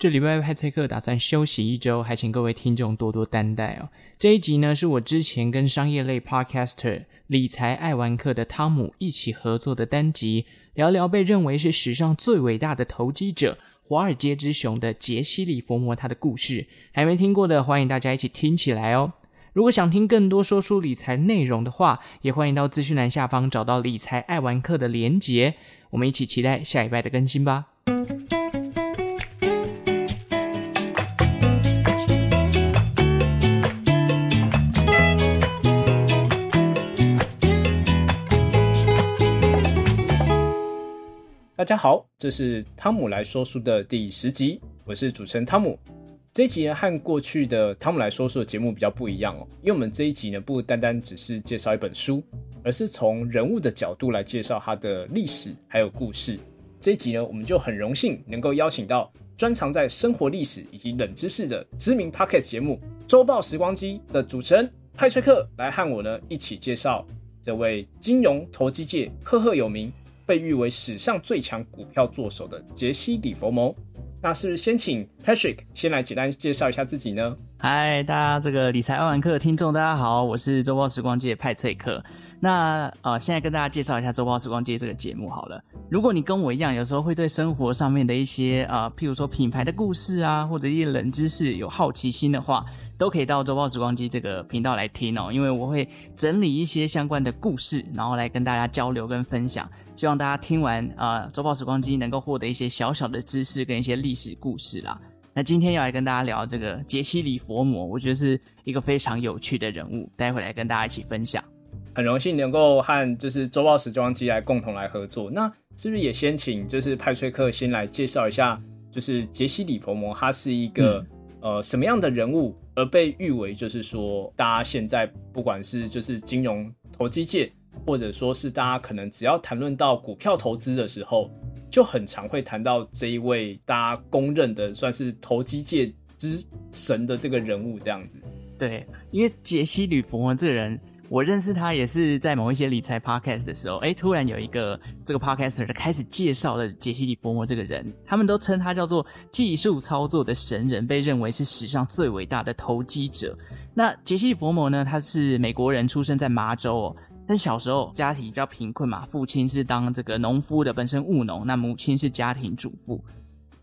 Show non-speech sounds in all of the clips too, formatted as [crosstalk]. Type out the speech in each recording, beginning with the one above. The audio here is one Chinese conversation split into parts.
这礼拜派崔克打算休息一周，还请各位听众多多担待哦。这一集呢，是我之前跟商业类 podcaster 理财爱玩客的汤姆一起合作的单集，聊聊被认为是史上最伟大的投机者——华尔街之熊的杰西·里佛摩他的故事。还没听过的，欢迎大家一起听起来哦。如果想听更多说书理财内容的话，也欢迎到资讯栏下方找到理财爱玩客的连结。我们一起期待下一拜的更新吧。大家好，这是汤姆来说书的第十集，我是主持人汤姆。这一集呢，和过去的汤姆来说书的节目比较不一样哦，因为我们这一集呢，不单单只是介绍一本书，而是从人物的角度来介绍他的历史还有故事。这一集呢，我们就很荣幸能够邀请到专长在生活历史以及冷知识的知名 Podcast 节目《周报时光机》的主持人派崔克来和我呢一起介绍这位金融投机界赫赫有名。被誉为史上最强股票作手的杰西·里佛摩，那是不是先请 Patrick 先来简单介绍一下自己呢？嗨，大家这个理财爱玩客的听众，大家好，我是周报时光机的派翠克。那呃，现在跟大家介绍一下周报时光机这个节目好了。如果你跟我一样，有时候会对生活上面的一些呃，譬如说品牌的故事啊，或者一些冷知识有好奇心的话，都可以到周报时光机这个频道来听哦，因为我会整理一些相关的故事，然后来跟大家交流跟分享。希望大家听完啊，周报时光机能够获得一些小小的知识跟一些历史故事啦。那今天要来跟大家聊这个杰西·里佛摩，我觉得是一个非常有趣的人物，待会来跟大家一起分享。很荣幸能够和就是周报时光机来共同来合作。那是不是也先请就是派崔克先来介绍一下，就是杰西·里佛摩他是一个、嗯。呃，什么样的人物而被誉为就是说，大家现在不管是就是金融投机界，或者说是大家可能只要谈论到股票投资的时候，就很常会谈到这一位大家公认的算是投机界之神的这个人物这样子。对，因为杰西·吕佛摩这个人。我认识他也是在某一些理财 podcast 的时候，哎，突然有一个这个 podcaster 开始介绍了杰西·里佛摩这个人，他们都称他叫做技术操作的神人，被认为是史上最伟大的投机者。那杰西·里佛摩呢，他是美国人，出生在麻州哦，但小时候家庭比较贫困嘛，父亲是当这个农夫的，本身务农，那母亲是家庭主妇。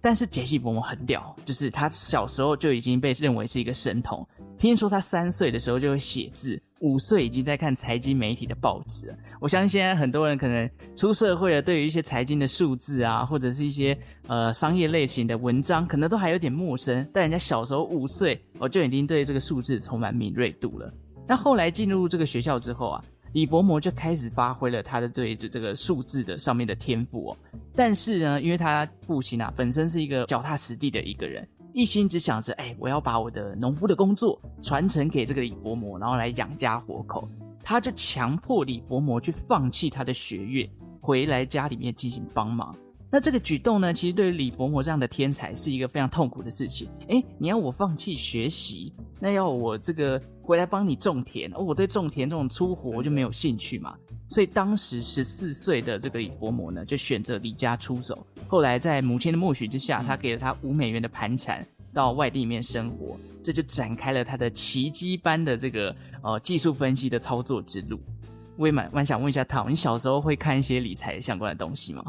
但是杰西·利佛摩很屌，就是他小时候就已经被认为是一个神童。听说他三岁的时候就会写字。五岁已经在看财经媒体的报纸。我相信现在很多人可能出社会了，对于一些财经的数字啊，或者是一些呃商业类型的文章，可能都还有点陌生。但人家小时候五岁，我就已经对这个数字充满敏锐度了。那后来进入这个学校之后啊，李佛摩就开始发挥了他的对这这个数字的上面的天赋哦。但是呢，因为他父亲啊本身是一个脚踏实地的一个人。一心只想着，哎，我要把我的农夫的工作传承给这个李伯摩，然后来养家活口。他就强迫李伯摩去放弃他的学业，回来家里面进行帮忙。那这个举动呢，其实对于李伯摩这样的天才是一个非常痛苦的事情。哎，你要我放弃学习，那要我这个回来帮你种田，哦，我对种田这种粗活我就没有兴趣嘛。所以当时十四岁的这个李伯摩呢，就选择离家出走。后来在母亲的默许之下，他给了他五美元的盘缠，到外地里面生活，这就展开了他的奇迹般的这个呃技术分析的操作之路。我也蛮蛮想问一下汤，你小时候会看一些理财相关的东西吗？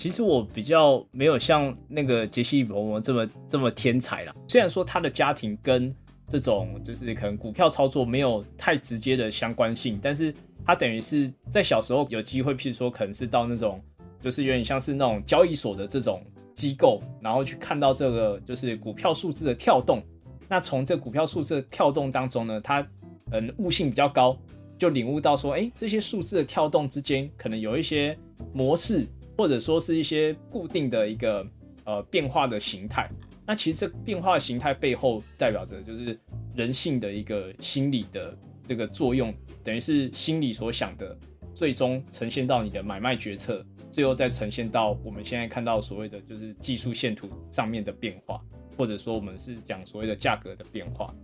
其实我比较没有像那个杰西·里佛摩这么这么天才啦。虽然说他的家庭跟这种就是可能股票操作没有太直接的相关性，但是。他等于是在小时候有机会，譬如说可能是到那种，就是有点像是那种交易所的这种机构，然后去看到这个就是股票数字的跳动。那从这股票数字的跳动当中呢，他嗯悟性比较高，就领悟到说，哎，这些数字的跳动之间可能有一些模式，或者说是一些固定的一个呃变化的形态。那其实这变化形态背后代表着就是人性的一个心理的这个作用。等于是心里所想的，最终呈现到你的买卖决策，最后再呈现到我们现在看到所谓的就是技术线图上面的变化，或者说我们是讲所谓的价格的变化。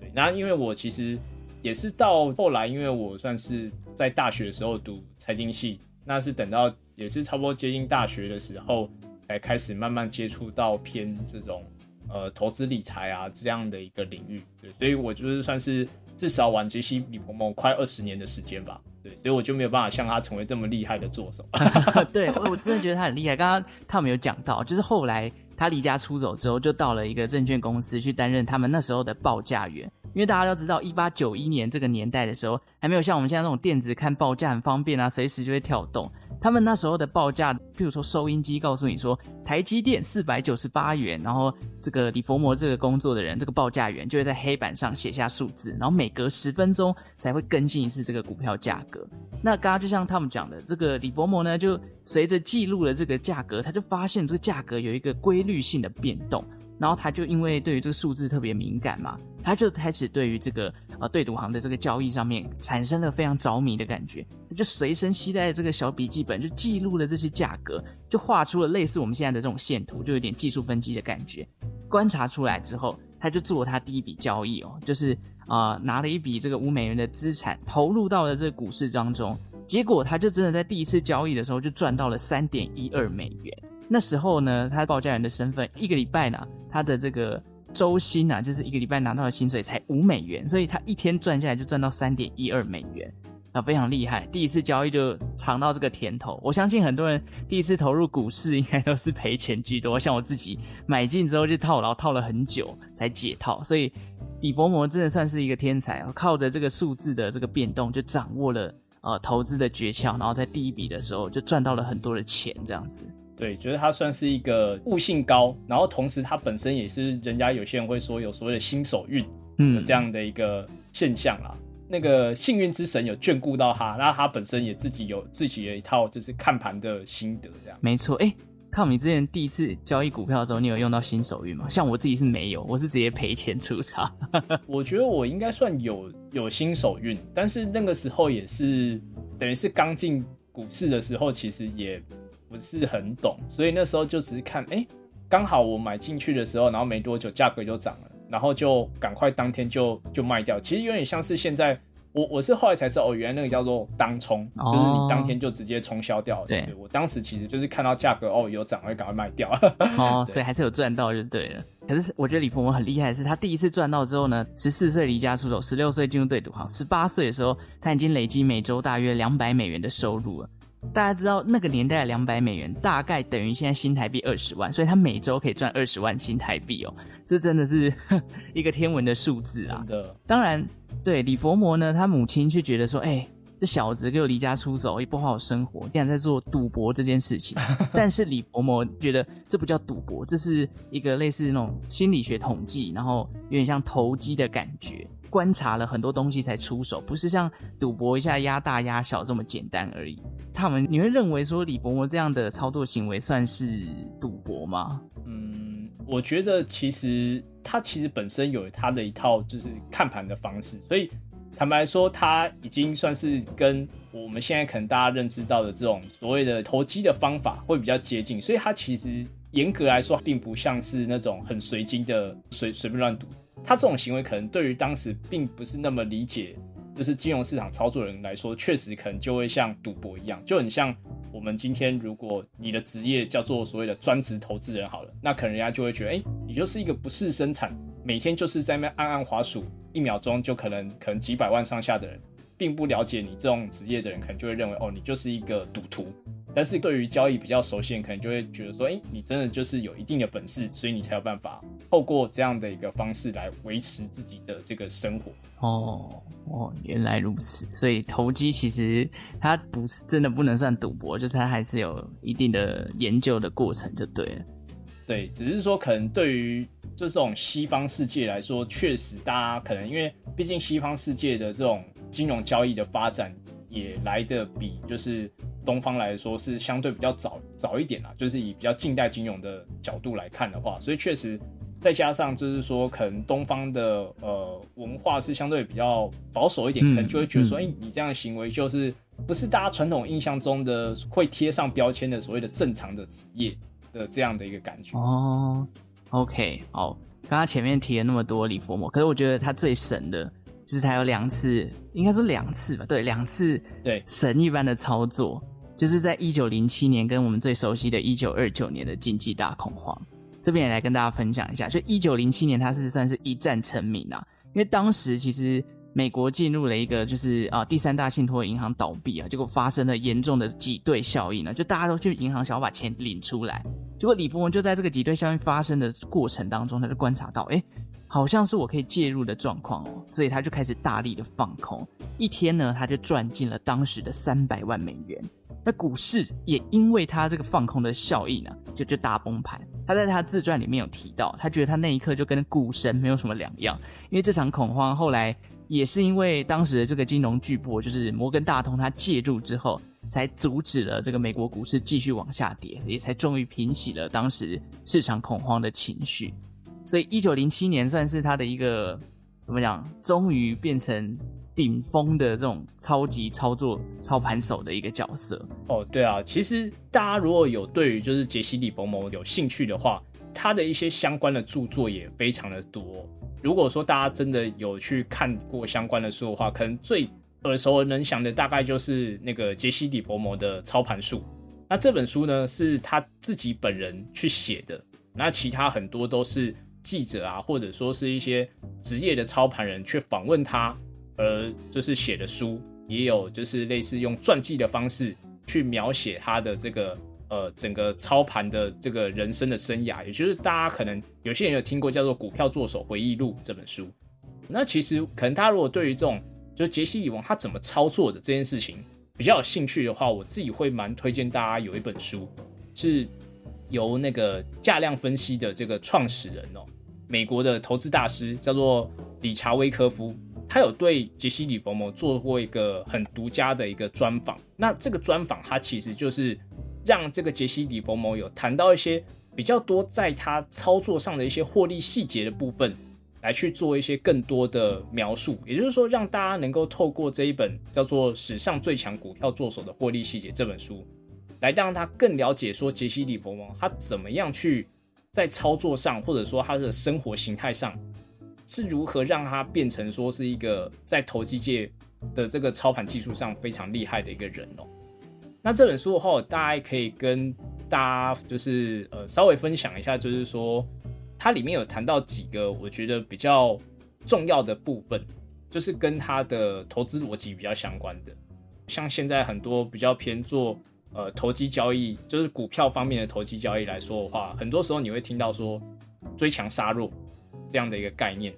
对，那因为我其实也是到后来，因为我算是在大学的时候读财经系，那是等到也是差不多接近大学的时候，才开始慢慢接触到偏这种呃投资理财啊这样的一个领域。对，所以我就是算是至少玩杰西·李鹏鹏快二十年的时间吧。对，所以我就没有办法像他成为这么厉害的作手。[laughs] 对，我真的觉得他很厉害。刚刚他们有讲到，就是后来他离家出走之后，就到了一个证券公司去担任他们那时候的报价员。因为大家都知道，一八九一年这个年代的时候，还没有像我们现在这种电子看报价很方便啊，随时就会跳动。他们那时候的报价，譬如说收音机告诉你说台积电四百九十八元，然后这个李佛摩这个工作的人，这个报价员就会在黑板上写下数字，然后每隔十分钟才会更新一次这个股票价格。那刚刚就像他们讲的，这个李佛摩呢，就随着记录了这个价格，他就发现这个价格有一个规律率性的变动。然后他就因为对于这个数字特别敏感嘛，他就开始对于这个呃对赌行的这个交易上面产生了非常着迷的感觉，他就随身携带这个小笔记本，就记录了这些价格，就画出了类似我们现在的这种线图，就有点技术分析的感觉。观察出来之后，他就做他第一笔交易哦，就是啊、呃、拿了一笔这个五美元的资产投入到了这个股市当中，结果他就真的在第一次交易的时候就赚到了三点一二美元。那时候呢，他报价员的身份，一个礼拜呢，他的这个周薪啊，就是一个礼拜拿到的薪水才五美元，所以他一天赚下来就赚到三点一二美元，啊，非常厉害。第一次交易就尝到这个甜头，我相信很多人第一次投入股市应该都是赔钱居多，像我自己买进之后就套牢，套了很久才解套，所以李佛摩真的算是一个天才，靠着这个数字的这个变动就掌握了呃投资的诀窍，然后在第一笔的时候就赚到了很多的钱，这样子。对，觉得他算是一个悟性高，然后同时他本身也是人家有些人会说有所谓的新手运，嗯，这样的一个现象啦。嗯、那个幸运之神有眷顾到他，那他本身也自己有自己的一套就是看盘的心得，这样。没错，哎，Tom，你之前第一次交易股票的时候，你有用到新手运吗？像我自己是没有，我是直接赔钱出场。[laughs] 我觉得我应该算有有新手运，但是那个时候也是等于是刚进股市的时候，其实也。不是很懂，所以那时候就只是看，哎、欸，刚好我买进去的时候，然后没多久价格就涨了，然后就赶快当天就就卖掉。其实有点像是现在，我我是后来才知道，哦，原来那个叫做当冲，哦、就是你当天就直接冲销掉。对，对，我当时其实就是看到价格哦有涨，我就赶快卖掉。哦，[laughs] 所以还是有赚到就对了。可是我觉得李鹏文很厉害的是，他第一次赚到之后呢，十四岁离家出走，十六岁进入对赌行，十八岁的时候他已经累积每周大约两百美元的收入了。大家知道那个年代的两百美元大概等于现在新台币二十万，所以他每周可以赚二十万新台币哦，这真的是 [laughs] 一个天文的数字啊！当然，对李佛摩呢，他母亲却觉得说，哎、欸，这小子给我离家出走，也不好好生活，竟然在做赌博这件事情。[laughs] 但是李佛摩觉得这不叫赌博，这是一个类似那种心理学统计，然后有点像投机的感觉。观察了很多东西才出手，不是像赌博一下压大压小这么简单而已。他们，你会认为说李伯伯这样的操作行为算是赌博吗？嗯，我觉得其实他其实本身有他的一套就是看盘的方式，所以坦白说，他已经算是跟我们现在可能大家认知到的这种所谓的投机的方法会比较接近，所以他其实严格来说并不像是那种很随机的随随便乱赌。他这种行为可能对于当时并不是那么理解，就是金融市场操作人来说，确实可能就会像赌博一样，就很像我们今天如果你的职业叫做所谓的专职投资人好了，那可能人家就会觉得，哎、你就是一个不是生产，每天就是在那边按按滑鼠，一秒钟就可能可能几百万上下的人，并不了解你这种职业的人，可能就会认为，哦，你就是一个赌徒。但是对于交易比较熟悉的，可能就会觉得说，哎、欸，你真的就是有一定的本事，所以你才有办法透过这样的一个方式来维持自己的这个生活。哦哦，原来如此。所以投机其实它不是真的不能算赌博，就是它还是有一定的研究的过程，就对了。对，只是说可能对于就这种西方世界来说，确实大家可能因为毕竟西方世界的这种金融交易的发展也来的比就是。东方来说是相对比较早早一点啦，就是以比较近代金融的角度来看的话，所以确实再加上就是说，可能东方的呃文化是相对比较保守一点，嗯、可能就会觉得说，哎、嗯欸，你这样的行为就是不是大家传统印象中的会贴上标签的所谓的正常的职业的这样的一个感觉。哦，OK，好，刚刚前面提了那么多李佛摩，可是我觉得他最神的。就是他有两次，应该说两次吧，对，两次，对，神一般的操作，就是在一九零七年跟我们最熟悉的一九二九年的经济大恐慌。这边也来跟大家分享一下。就一九零七年，他是算是一战成名啊，因为当时其实美国进入了一个就是啊第三大信托银行倒闭啊，结果发生了严重的挤兑效应呢，就大家都去银行想要把钱领出来，结果李佛摩就在这个挤兑效应发生的过程当中，他就观察到，哎，好像是我可以介入的状况哦，所以他就开始大力的放空，一天呢他就赚进了当时的三百万美元。那股市也因为他这个放空的效应呢，就就大崩盘。他在他自传里面有提到，他觉得他那一刻就跟股神没有什么两样，因为这场恐慌后来也是因为当时的这个金融巨擘就是摩根大通，他介入之后，才阻止了这个美国股市继续往下跌，也才终于平息了当时市场恐慌的情绪。所以一九零七年算是他的一个怎么讲，终于变成。顶峰的这种超级操作操盘手的一个角色哦，对啊，其实大家如果有对于就是杰西·李佛摩有兴趣的话，他的一些相关的著作也非常的多。如果说大家真的有去看过相关的书的话，可能最耳熟能详的大概就是那个杰西·李佛摩的操盘术。那这本书呢是他自己本人去写的，那其他很多都是记者啊，或者说是一些职业的操盘人去访问他。呃，就是写的书也有，就是类似用传记的方式去描写他的这个呃整个操盘的这个人生的生涯，也就是大家可能有些人有听过叫做《股票作手回忆录》这本书。那其实可能大家如果对于这种就是杰西·李王他怎么操作的这件事情比较有兴趣的话，我自己会蛮推荐大家有一本书，是由那个价量分析的这个创始人哦，美国的投资大师叫做理查威科夫。他有对杰西·李佛摩做过一个很独家的一个专访，那这个专访他其实就是让这个杰西·李佛摩有谈到一些比较多在他操作上的一些获利细节的部分，来去做一些更多的描述，也就是说让大家能够透过这一本叫做《史上最强股票作手的获利细节》这本书，来让他更了解说杰西·李佛摩他怎么样去在操作上，或者说他的生活形态上。是如何让他变成说是一个在投机界的这个操盘技术上非常厉害的一个人哦？那这本书的话，大家可以跟大家就是呃稍微分享一下，就是说它里面有谈到几个我觉得比较重要的部分，就是跟他的投资逻辑比较相关的。像现在很多比较偏做呃投机交易，就是股票方面的投机交易来说的话，很多时候你会听到说追强杀弱。这样的一个概念，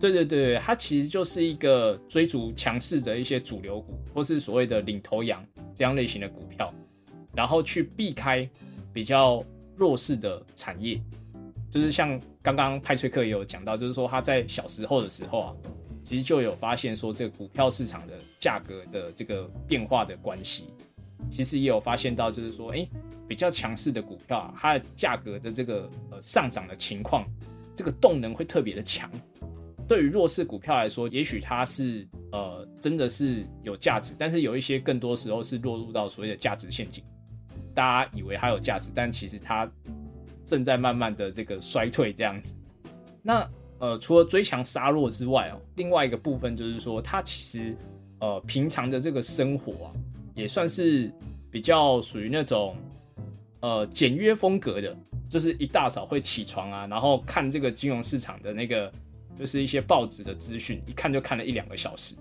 对对对，它其实就是一个追逐强势的一些主流股，或是所谓的领头羊这样类型的股票，然后去避开比较弱势的产业，就是像刚刚派翠克也有讲到，就是说他在小时候的时候啊，其实就有发现说这个股票市场的价格的这个变化的关系，其实也有发现到，就是说，哎，比较强势的股票啊，它的价格的这个呃上涨的情况。这个动能会特别的强，对于弱势股票来说，也许它是呃真的是有价值，但是有一些更多时候是落入到所谓的价值陷阱。大家以为它有价值，但其实它正在慢慢的这个衰退这样子。那呃除了追强杀弱之外哦，另外一个部分就是说，它其实呃平常的这个生活啊，也算是比较属于那种呃简约风格的。就是一大早会起床啊，然后看这个金融市场的那个，就是一些报纸的资讯，一看就看了一两个小时，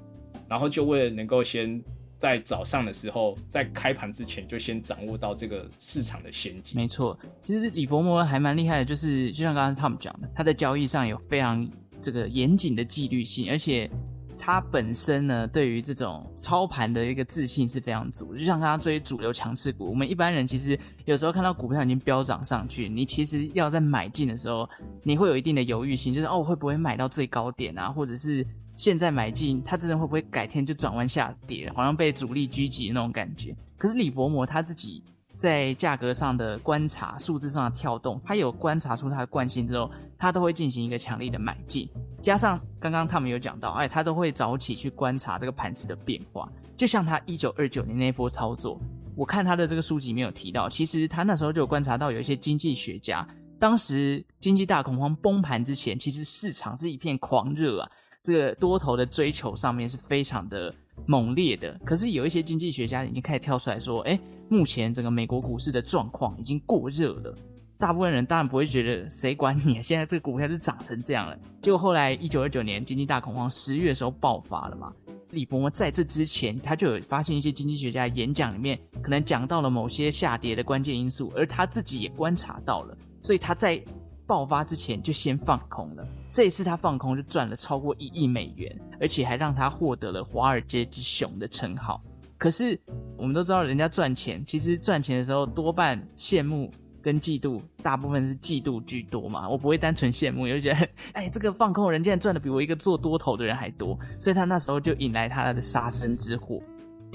然后就为了能够先在早上的时候，在开盘之前就先掌握到这个市场的先机。没错，其实李佛摩还蛮厉害的，就是就像刚刚他们讲的，他在交易上有非常这个严谨的纪律性，而且。他本身呢，对于这种操盘的一个自信是非常足，就像他追主流强势股，我们一般人其实有时候看到股票已经飙涨上去，你其实要在买进的时候，你会有一定的犹豫心，就是哦，会不会买到最高点啊？或者是现在买进，它真的会不会改天就转弯下跌，好像被主力狙击的那种感觉？可是李佛摩他自己。在价格上的观察，数字上的跳动，他有观察出它的惯性之后，他都会进行一个强力的买进。加上刚刚他们有讲到，哎，他都会早起去观察这个盘势的变化。就像他一九二九年那波操作，我看他的这个书籍没有提到，其实他那时候就有观察到有一些经济学家，当时经济大恐慌崩盘之前，其实市场是一片狂热啊，这个多头的追求上面是非常的猛烈的。可是有一些经济学家已经开始跳出来说，哎。目前整个美国股市的状况已经过热了，大部分人当然不会觉得谁管你啊，现在这个股票就涨成这样了。结果后来一九二九年经济大恐慌十月的时候爆发了嘛，李伯摩在这之前他就有发现一些经济学家演讲里面可能讲到了某些下跌的关键因素，而他自己也观察到了，所以他在爆发之前就先放空了。这一次他放空就赚了超过一亿美元，而且还让他获得了华尔街之熊的称号。可是我们都知道，人家赚钱，其实赚钱的时候多半羡慕跟嫉妒，大部分是嫉妒居多嘛。我不会单纯羡慕，就觉得，哎，这个放空人竟然赚的比我一个做多头的人还多，所以他那时候就引来他的杀身之祸。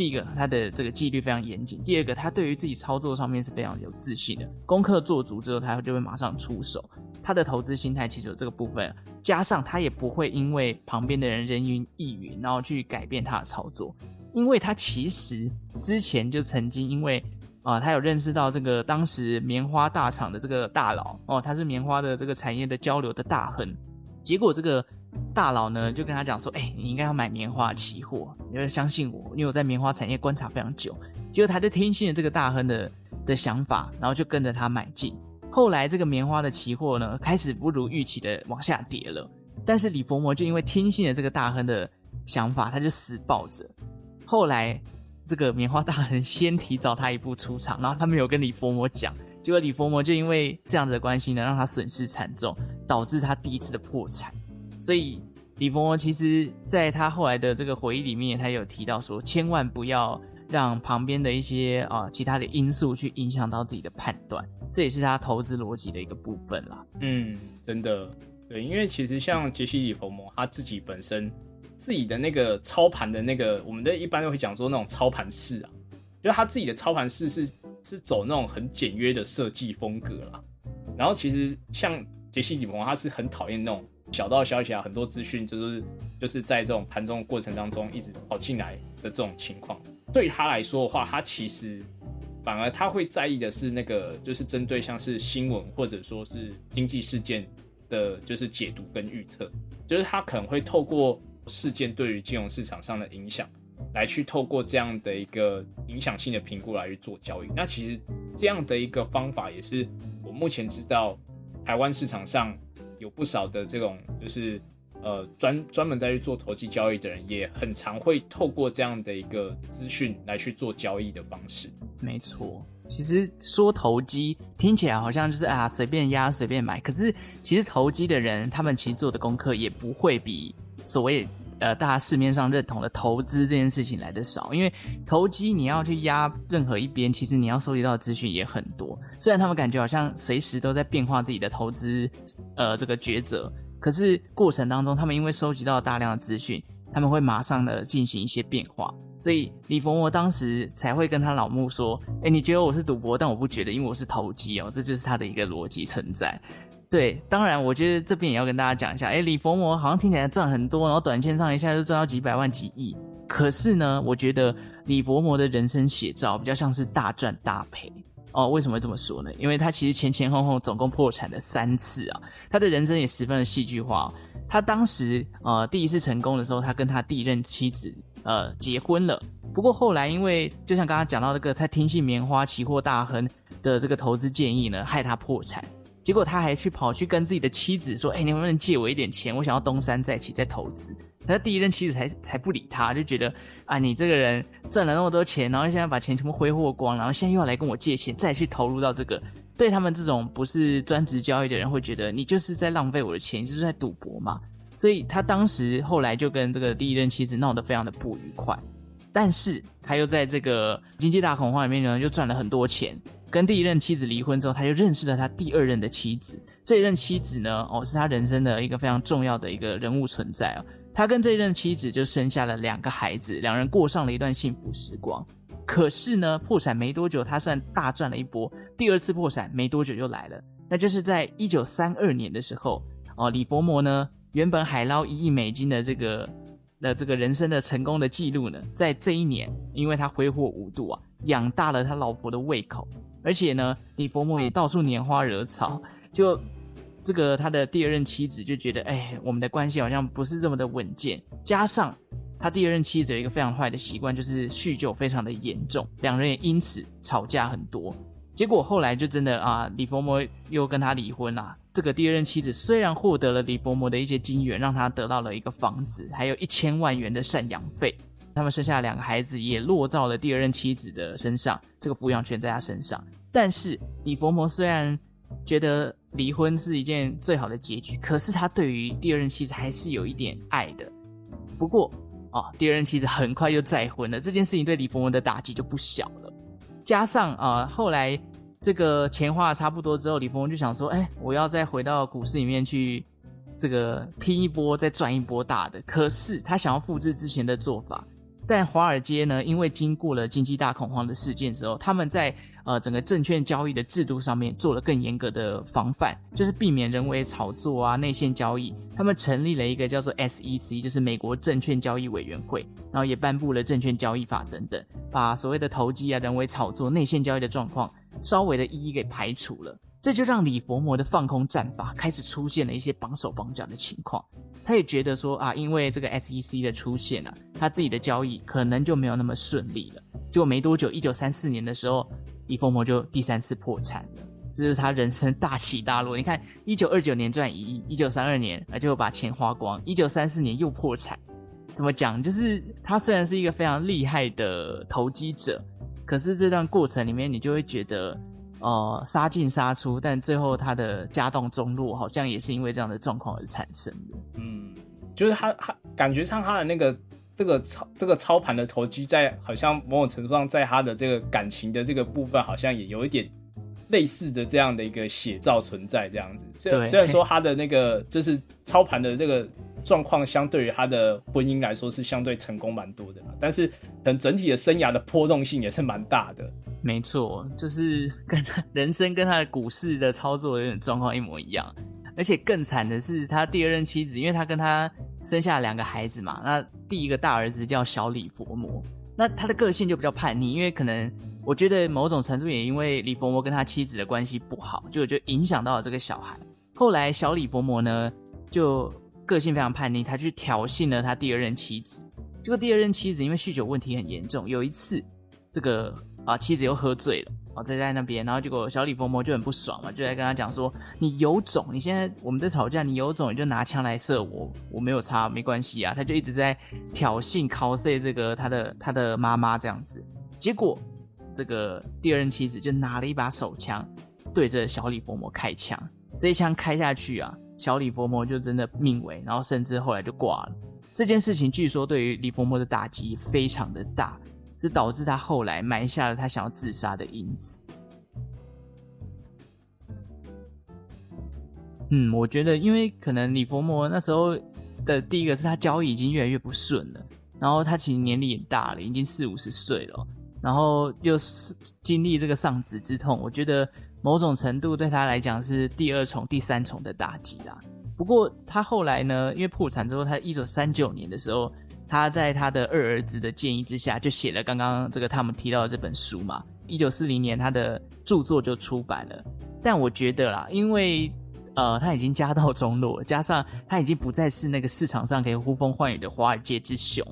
第一个，他的这个纪律非常严谨；第二个，他对于自己操作上面是非常有自信的，功课做足之后，他就会马上出手。他的投资心态其实有这个部分，加上他也不会因为旁边的人人云亦云，然后去改变他的操作。因为他其实之前就曾经因为啊、他有认识到这个当时棉花大厂的这个大佬哦，他是棉花的这个产业的交流的大亨。结果这个大佬呢就跟他讲说：“哎，你应该要买棉花期货，你要相信我，因为我在棉花产业观察非常久。”结果他就听信了这个大亨的的想法，然后就跟着他买进。后来这个棉花的期货呢开始不如预期的往下跌了，但是李佛摩就因为听信了这个大亨的想法，他就死抱着。后来，这个棉花大亨先提早他一步出场，然后他没有跟李佛摩讲，结果李佛摩就因为这样子的关系呢，让他损失惨重，导致他第一次的破产。所以李佛摩其实在他后来的这个回忆里面，他有提到说，千万不要让旁边的一些啊其他的因素去影响到自己的判断，这也是他投资逻辑的一个部分啦。嗯，真的，对，因为其实像杰西·李佛摩他自己本身。自己的那个操盘的那个，我们的一般都会讲说那种操盘式啊，就他自己的操盘式是是走那种很简约的设计风格啦。然后其实像杰西·李佛摩，他是很讨厌那种小道消息啊，很多资讯就是就是在这种盘中的过程当中一直跑进来的这种情况。对他来说的话，他其实反而他会在意的是那个就是针对像是新闻或者说是经济事件的，就是解读跟预测，就是他可能会透过。事件对于金融市场上的影响，来去透过这样的一个影响性的评估来去做交易。那其实这样的一个方法，也是我目前知道台湾市场上有不少的这种，就是呃专专门在去做投机交易的人，也很常会透过这样的一个资讯来去做交易的方式。没错，其实说投机听起来好像就是啊随便压随便买，可是其实投机的人他们其实做的功课也不会比。所谓呃，大家市面上认同的投资这件事情来得少，因为投机你要去压任何一边，其实你要收集到的资讯也很多。虽然他们感觉好像随时都在变化自己的投资呃这个抉择，可是过程当中，他们因为收集到大量的资讯，他们会马上的进行一些变化。所以李佛摩当时才会跟他老木说：“哎，你觉得我是赌博，但我不觉得，因为我是投机哦。”这就是他的一个逻辑存在。对，当然，我觉得这边也要跟大家讲一下，哎，李佛摩好像听起来赚很多，然后短线上一下就赚到几百万、几亿。可是呢，我觉得李佛摩的人生写照比较像是大赚大赔哦。为什么会这么说呢？因为他其实前前后后总共破产了三次啊，他的人生也十分的戏剧化。他当时呃第一次成功的时候，他跟他第一任妻子呃结婚了。不过后来因为就像刚刚讲到这个，他听信棉花期货大亨的这个投资建议呢，害他破产。结果他还去跑去跟自己的妻子说：“哎、你能不能借我一点钱？我想要东山再起，再投资。”他第一任妻子才才不理他，就觉得啊，你这个人赚了那么多钱，然后现在把钱全部挥霍光，然后现在又要来跟我借钱，再去投入到这个，对他们这种不是专职交易的人，会觉得你就是在浪费我的钱，你就是在赌博嘛。所以他当时后来就跟这个第一任妻子闹得非常的不愉快，但是他又在这个经济大恐慌里面呢，又赚了很多钱。跟第一任妻子离婚之后，他就认识了他第二任的妻子。这一任妻子呢，哦，是他人生的一个非常重要的一个人物存在哦。他跟这一任妻子就生下了两个孩子，两人过上了一段幸福时光。可是呢，破产没多久，他算大赚了一波。第二次破产没多久就来了，那就是在一九三二年的时候哦。李佛摩呢，原本海捞一亿美金的这个的这个人生的成功的记录呢，在这一年，因为他挥霍无度啊，养大了他老婆的胃口。而且呢，李佛摩也到处拈花惹草，就这个他的第二任妻子就觉得，哎，我们的关系好像不是这么的稳健。加上他第二任妻子有一个非常坏的习惯，就是酗酒非常的严重，两人也因此吵架很多。结果后来就真的啊，李佛摩又跟他离婚了。这个第二任妻子虽然获得了李佛摩的一些金援，让他得到了一个房子，还有一千万元的赡养费。他们生下两个孩子，也落到了第二任妻子的身上，这个抚养权在他身上。但是李佛摩虽然觉得离婚是一件最好的结局，可是他对于第二任妻子还是有一点爱的。不过啊，第二任妻子很快又再婚了，这件事情对李佛摩的打击就不小了。加上啊，后来这个钱花的差不多之后，李峰就想说：“哎，我要再回到股市里面去，这个拼一波，再赚一波大的。”可是他想要复制之前的做法，但华尔街呢，因为经过了经济大恐慌的事件之后，他们在呃整个证券交易的制度上面做了更严格的防范，就是避免人为炒作啊、内线交易。他们成立了一个叫做 SEC，就是美国证券交易委员会，然后也颁布了证券交易法等等，把所谓的投机啊、人为炒作、内线交易的状况稍微的一一给排除了。这就让李佛摩的放空战法开始出现了一些绑手绑脚的情况。他也觉得说啊，因为这个 SEC 的出现啊，他自己的交易可能就没有那么顺利了。结果没多久，一九三四年的时候，李佛摩就第三次破产了。这是他人生大起大落。你看，一九二九年赚一亿，一九三二年啊就把钱花光，一九三四年又破产。怎么讲？就是他虽然是一个非常厉害的投机者，可是这段过程里面，你就会觉得，呃，杀进杀出，但最后他的家道中落，好像也是因为这样的状况而产生的。嗯，就是他他感觉上他的那个这个操这个操盘的投机，在好像某种程度上，在他的这个感情的这个部分，好像也有一点。类似的这样的一个写照存在，这样子。虽然虽然说他的那个就是操盘的这个 [laughs] 状况，相对于他的婚姻来说是相对成功蛮多的，但是等整体的生涯的波动性也是蛮大的。没错，就是跟他人生跟他的股市的操作有点状况一模一样。而且更惨的是，他第二任妻子，因为他跟他生下两个孩子嘛，那第一个大儿子叫小李佛摩，那他的个性就比较叛逆，因为可能。我觉得某种程度也因为李佛摩跟他妻子的关系不好，就就影响到了这个小孩。后来小李佛摩呢，就个性非常叛逆，他去挑衅了他第二任妻子。结果第二任妻子因为酗酒问题很严重，有一次这个啊妻子又喝醉了啊在在那边，然后结果小李佛魔就很不爽嘛，就在跟他讲说：“你有种，你现在我们在吵架，你有种你就拿枪来射我，我没有差，没关系啊。”他就一直在挑衅 cos 这个他的他的妈妈这样子，结果。这个第二任妻子就拿了一把手枪，对着小李佛摩开枪。这一枪开下去啊，小李佛摩就真的命危，然后甚至后来就挂了。这件事情据说对于李佛摩的打击非常的大，是导致他后来埋下了他想要自杀的因子。嗯，我觉得因为可能李佛摩那时候的第一个是他交易已经越来越不顺了，然后他其实年龄也大了，已经四五十岁了。然后又是经历这个丧子之痛，我觉得某种程度对他来讲是第二重、第三重的打击啦。不过他后来呢，因为破产之后，他一九三九年的时候，他在他的二儿子的建议之下，就写了刚刚这个他们提到的这本书嘛。一九四零年，他的著作就出版了。但我觉得啦，因为呃他已经家道中落，加上他已经不再是那个市场上可以呼风唤雨的华尔街之雄。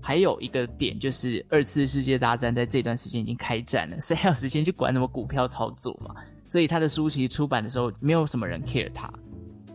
还有一个点就是，二次世界大战在这段时间已经开战了，谁还有时间去管什么股票操作嘛？所以他的书其实出版的时候，没有什么人 care 他。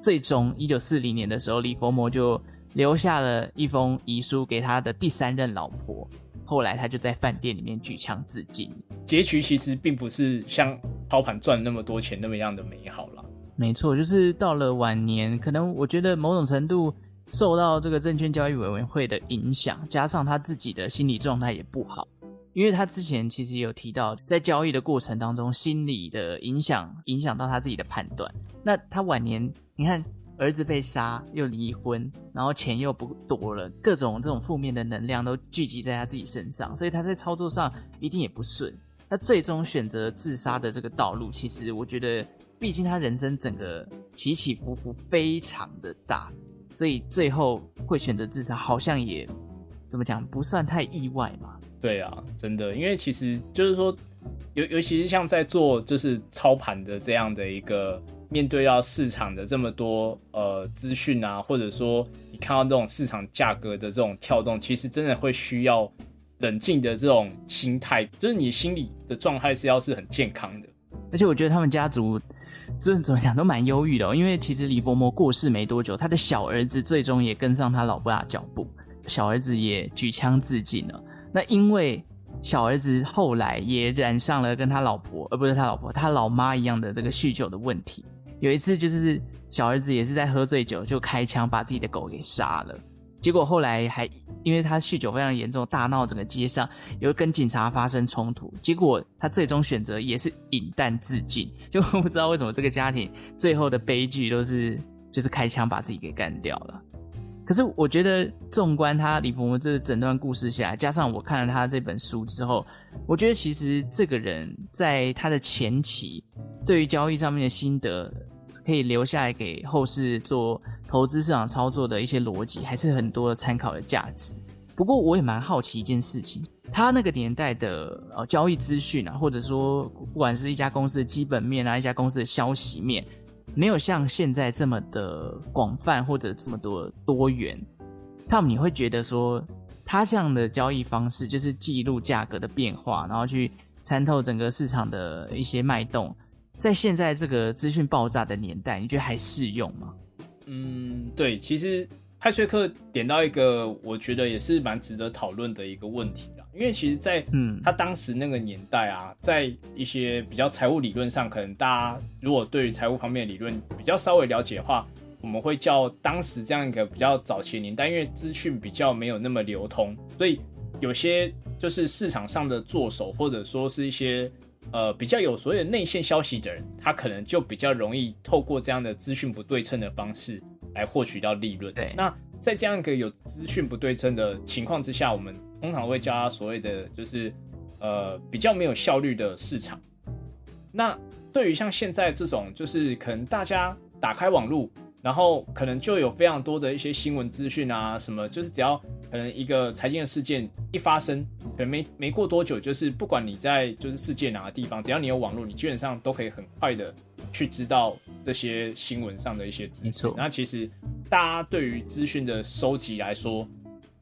最终，一九四零年的时候，李佛摩就留下了一封遗书给他的第三任老婆。后来，他就在饭店里面举枪自尽。结局其实并不是像操盘赚那么多钱那么样的美好了。没错，就是到了晚年，可能我觉得某种程度。受到这个证券交易委员会的影响，加上他自己的心理状态也不好，因为他之前其实有提到，在交易的过程当中，心理的影响影响到他自己的判断。那他晚年，你看儿子被杀，又离婚，然后钱又不多了，各种这种负面的能量都聚集在他自己身上，所以他在操作上一定也不顺。他最终选择自杀的这个道路，其实我觉得，毕竟他人生整个起起伏伏非常的大。所以最后会选择自杀，好像也怎么讲，不算太意外嘛。对啊，真的，因为其实就是说，尤尤其是像在做就是操盘的这样的一个，面对到市场的这么多呃资讯啊，或者说你看到这种市场价格的这种跳动，其实真的会需要冷静的这种心态，就是你心理的状态是要是很健康的。而且我觉得他们家族这怎么讲都蛮忧郁的哦，因为其实李伯摩过世没多久，他的小儿子最终也跟上他老爸的脚步，小儿子也举枪自尽了。那因为小儿子后来也染上了跟他老婆，而不是他老婆，他老妈一样的这个酗酒的问题。有一次就是小儿子也是在喝醉酒就开枪把自己的狗给杀了。结果后来还因为他酗酒非常严重，大闹整个街上，又跟警察发生冲突。结果他最终选择也是饮弹自尽。就不知道为什么这个家庭最后的悲剧都是 [laughs] 就是开枪把自己给干掉了。可是我觉得纵观他李伯伯这整段故事下来，加上我看了他这本书之后，我觉得其实这个人在他的前期对于交易上面的心得。可以留下来给后世做投资市场操作的一些逻辑，还是很多的参考的价值。不过我也蛮好奇一件事情，他那个年代的呃交易资讯啊，或者说不管是一家公司的基本面啊，一家公司的消息面，没有像现在这么的广泛或者这么多多元。Tom，你会觉得说他这样的交易方式，就是记录价格的变化，然后去参透整个市场的一些脉动。在现在这个资讯爆炸的年代，你觉得还适用吗？嗯，对，其实派翠克点到一个我觉得也是蛮值得讨论的一个问题啦。因为其实，在嗯他当时那个年代啊，在一些比较财务理论上，可能大家如果对于财务方面的理论比较稍微了解的话，我们会叫当时这样一个比较早期的年代，因为资讯比较没有那么流通，所以有些就是市场上的作手，或者说是一些。呃，比较有所谓的内线消息的人，他可能就比较容易透过这样的资讯不对称的方式来获取到利润。对，那在这样一个有资讯不对称的情况之下，我们通常会叫他所谓的就是呃比较没有效率的市场。那对于像现在这种，就是可能大家打开网络。然后可能就有非常多的一些新闻资讯啊，什么就是只要可能一个财经的事件一发生，可能没没过多久，就是不管你在就是世界哪个地方，只要你有网络，你基本上都可以很快的去知道这些新闻上的一些资讯。那其实大家对于资讯的收集来说，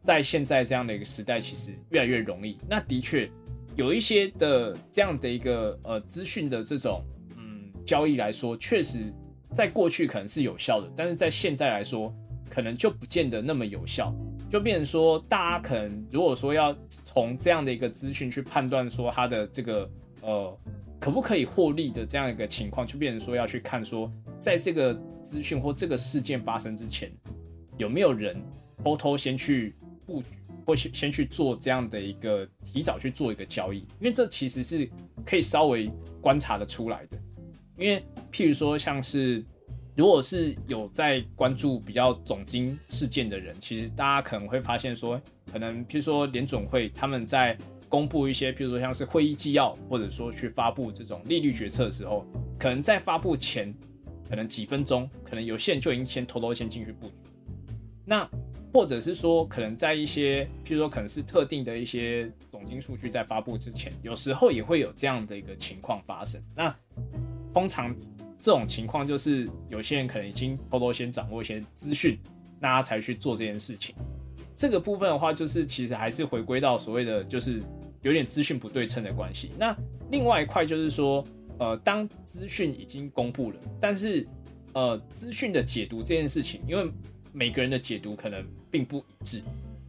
在现在这样的一个时代，其实越来越容易。那的确有一些的这样的一个呃资讯的这种嗯交易来说，确实。在过去可能是有效的，但是在现在来说，可能就不见得那么有效。就变成说，大家可能如果说要从这样的一个资讯去判断说它的这个呃可不可以获利的这样一个情况，就变成说要去看说，在这个资讯或这个事件发生之前，有没有人偷偷先去布局，或先先去做这样的一个提早去做一个交易，因为这其实是可以稍微观察得出来的。因为，譬如说，像是如果是有在关注比较总经事件的人，其实大家可能会发现说，可能譬如说联准会他们在公布一些，譬如说像是会议纪要，或者说去发布这种利率决策的时候，可能在发布前，可能几分钟，可能有些人就已经先偷偷先进去布局。那或者是说，可能在一些譬如说可能是特定的一些总经数据在发布之前，有时候也会有这样的一个情况发生。那通常这种情况就是有些人可能已经偷偷先掌握一些资讯，那他才去做这件事情。这个部分的话，就是其实还是回归到所谓的就是有点资讯不对称的关系。那另外一块就是说，呃，当资讯已经公布了，但是呃，资讯的解读这件事情，因为每个人的解读可能并不一致，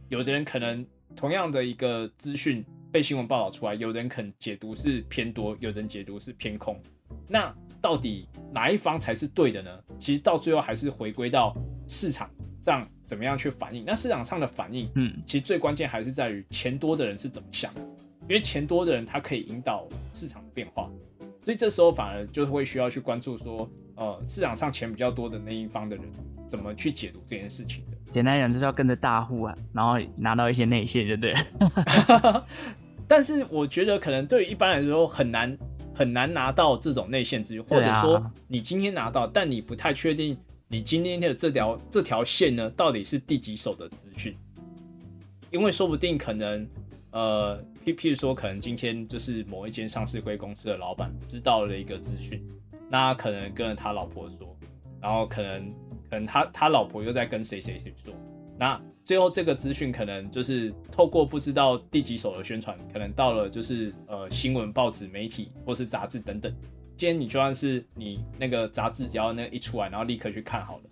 有的人可能同样的一个资讯被新闻报道出来，有的人可能解读是偏多，有的人解读是偏空。那到底哪一方才是对的呢？其实到最后还是回归到市场上怎么样去反应。那市场上的反应，嗯，其实最关键还是在于钱多的人是怎么想的，因为钱多的人他可以引导市场的变化，所以这时候反而就会需要去关注说，呃，市场上钱比较多的那一方的人怎么去解读这件事情的。简单讲就是要跟着大户啊，然后拿到一些内线，就对。[laughs] 但是我觉得可能对于一般来说很难。很难拿到这种内线资讯，或者说你今天拿到，但你不太确定你今天的这条这条线呢，到底是第几手的资讯，因为说不定可能，呃，譬譬如说，可能今天就是某一间上市贵公司的老板知道了一个资讯，那可能跟着他老婆说，然后可能可能他他老婆又在跟谁谁谁说，那。最后这个资讯可能就是透过不知道第几手的宣传，可能到了就是呃新闻报纸媒体或是杂志等等，今天你就算是你那个杂志，只要那一出来，然后立刻去看好了，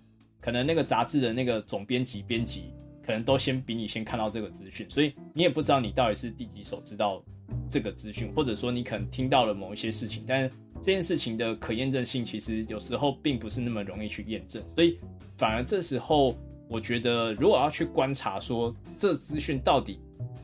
可能那个杂志的那个总编辑、编辑，可能都先比你先看到这个资讯，所以你也不知道你到底是第几手知道这个资讯，或者说你可能听到了某一些事情，但这件事情的可验证性其实有时候并不是那么容易去验证，所以反而这时候我觉得，如果要去观察说这资讯到底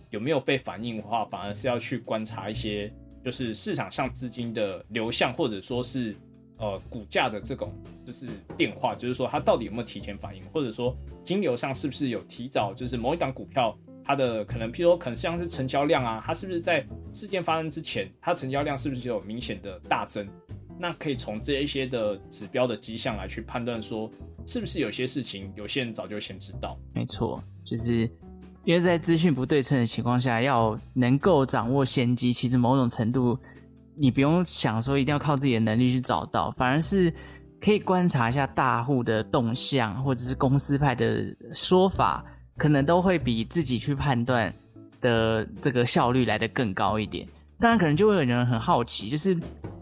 有没有被反映的话，反而是要去观察一些。就是市场上资金的流向，或者说是呃股价的这种就是变化，就是说它到底有没有提前反应，或者说金流上是不是有提早，就是某一档股票它的可能，譬如说可能像是成交量啊，它是不是在事件发生之前，它成交量是不是就有明显的大增？那可以从这一些的指标的迹象来去判断说，是不是有些事情有些人早就先知道。没错，就是。因为在资讯不对称的情况下，要能够掌握先机，其实某种程度，你不用想说一定要靠自己的能力去找到，反而是可以观察一下大户的动向，或者是公司派的说法，可能都会比自己去判断的这个效率来得更高一点。当然，可能就会有人很好奇，就是，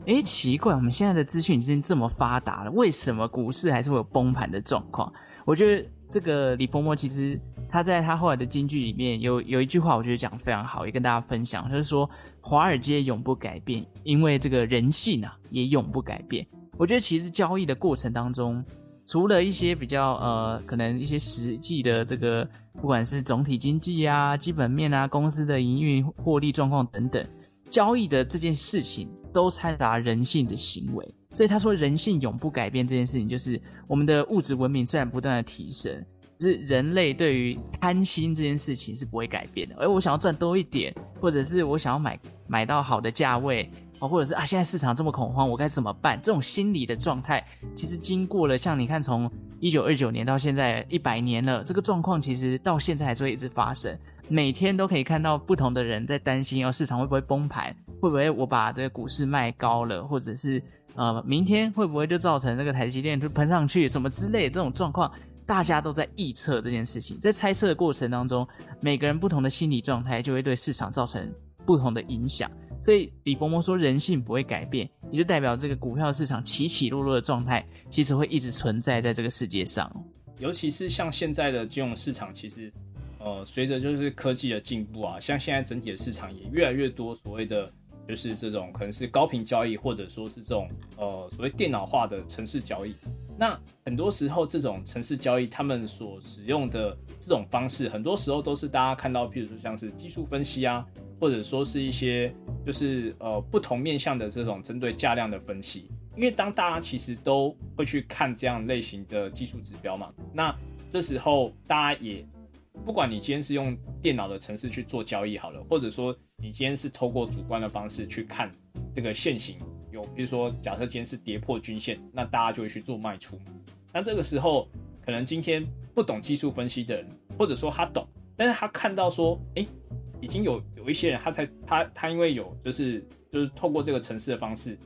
诶，奇怪，我们现在的资讯已经这么发达了，为什么股市还是会有崩盘的状况？我觉得。这个李佛摩其实他在他后来的金句里面有有一句话，我觉得讲得非常好，也跟大家分享，就是说华尔街永不改变，因为这个人性啊也永不改变。我觉得其实交易的过程当中，除了一些比较呃可能一些实际的这个不管是总体经济啊、基本面啊、公司的营运获利状况等等，交易的这件事情都掺杂人性的行为。所以他说，人性永不改变这件事情，就是我们的物质文明虽然不断的提升，就是人类对于贪心这件事情是不会改变的。而我想要赚多一点，或者是我想要买买到好的价位，哦，或者是啊，现在市场这么恐慌，我该怎么办？这种心理的状态，其实经过了像你看，从一九二九年到现在一百年了，这个状况其实到现在还是会一直发生，每天都可以看到不同的人在担心，哦，市场会不会崩盘？会不会我把这个股市卖高了，或者是？呃，明天会不会就造成这个台积电就喷上去什么之类的这种状况？大家都在臆测这件事情，在猜测的过程当中，每个人不同的心理状态就会对市场造成不同的影响。所以李伯伯说，人性不会改变，也就代表这个股票市场起起落落的状态，其实会一直存在在这个世界上。尤其是像现在的金融市场，其实呃，随着就是科技的进步啊，像现在整体的市场也越来越多所谓的。就是这种可能是高频交易，或者说是这种呃所谓电脑化的程式交易。那很多时候这种程式交易，他们所使用的这种方式，很多时候都是大家看到，譬如说像是技术分析啊，或者说是一些就是呃不同面向的这种针对价量的分析。因为当大家其实都会去看这样类型的技术指标嘛，那这时候大家也。不管你今天是用电脑的程式去做交易好了，或者说你今天是透过主观的方式去看这个线型，有比如说假设今天是跌破均线，那大家就会去做卖出。那这个时候可能今天不懂技术分析的人，或者说他懂，但是他看到说，哎，已经有有一些人他才他他因为有就是就是透过这个程式的方式，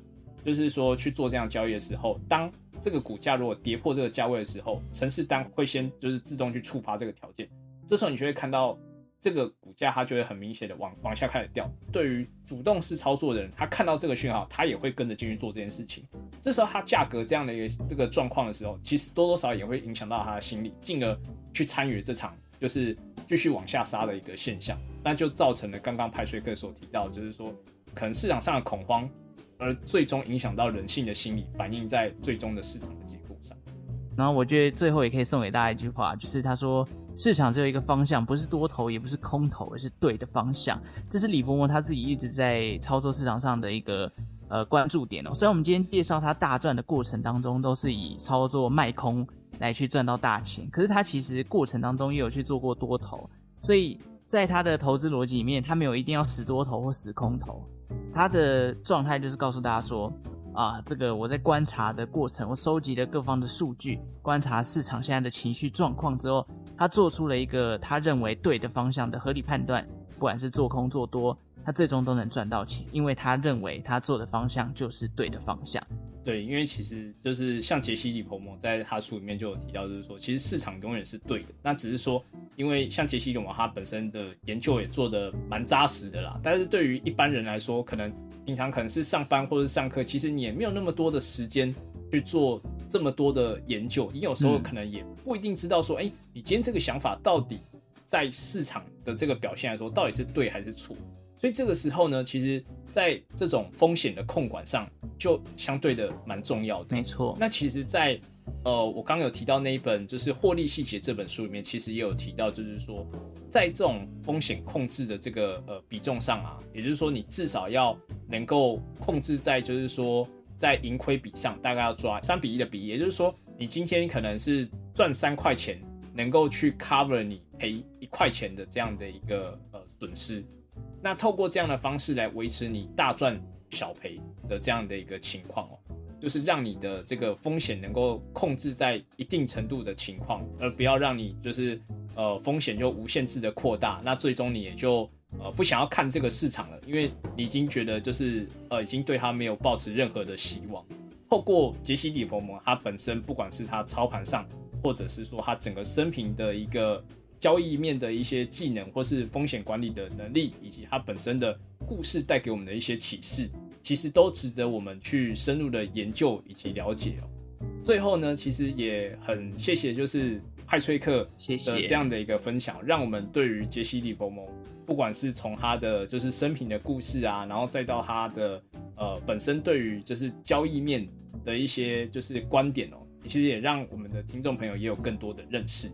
就是说去做这样交易的时候，当这个股价如果跌破这个价位的时候，城市单会先就是自动去触发这个条件。这时候你就会看到这个股价，它就会很明显的往往下开始掉。对于主动式操作的人，他看到这个讯号，他也会跟着进去做这件事情。这时候它价格这样的一个这个状况的时候，其实多多少少也会影响到他的心理，进而去参与这场就是继续往下杀的一个现象。那就造成了刚刚派瑞克所提到，就是说可能市场上的恐慌，而最终影响到人性的心理，反映在最终的市场的结果上。然后我觉得最后也可以送给大家一句话，就是他说。市场只有一个方向，不是多头，也不是空头，而是对的方向。这是李伯伯他自己一直在操作市场上的一个呃关注点哦。虽然我们今天介绍他大赚的过程当中，都是以操作卖空来去赚到大钱，可是他其实过程当中也有去做过多头，所以在他的投资逻辑里面，他没有一定要死多头或死空头，他的状态就是告诉大家说。啊，这个我在观察的过程，我收集了各方的数据，观察市场现在的情绪状况之后，他做出了一个他认为对的方向的合理判断，不管是做空做多，他最终都能赚到钱，因为他认为他做的方向就是对的方向。对，因为其实就是像杰西·李佛摩在他书里面就有提到，就是说其实市场永远是对的，那只是说，因为像杰西·李佛摩他本身的研究也做得蛮扎实的啦，但是对于一般人来说，可能。平常可能是上班或者上课，其实你也没有那么多的时间去做这么多的研究。你有时候可能也不一定知道说，哎、嗯，你今天这个想法到底在市场的这个表现来说，到底是对还是错？所以这个时候呢，其实在这种风险的控管上，就相对的蛮重要的。没错。那其实在，在呃，我刚刚有提到那一本就是《获利细节》这本书里面，其实也有提到，就是说，在这种风险控制的这个呃比重上啊，也就是说，你至少要能够控制在，就是说，在盈亏比上，大概要抓三比一的比例。也就是说，你今天可能是赚三块钱，能够去 cover 你赔一块钱的这样的一个呃损失。那透过这样的方式来维持你大赚小赔的这样的一个情况哦，就是让你的这个风险能够控制在一定程度的情况，而不要让你就是呃风险就无限制的扩大，那最终你也就呃不想要看这个市场了，因为你已经觉得就是呃已经对它没有抱持任何的希望。透过杰西·里佛摩，他本身不管是他操盘上，或者是说他整个生平的一个。交易面的一些技能，或是风险管理的能力，以及它本身的故事带给我们的一些启示，其实都值得我们去深入的研究以及了解哦。最后呢，其实也很谢谢就是派崔克的这样的一个分享，谢谢让我们对于杰西·利弗莫，不管是从他的就是生平的故事啊，然后再到他的呃本身对于就是交易面的一些就是观点哦，其实也让我们的听众朋友也有更多的认识。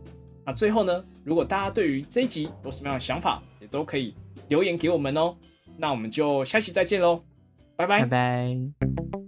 那最后呢，如果大家对于这一集有什么样的想法，也都可以留言给我们哦。那我们就下期再见喽，拜拜。拜拜。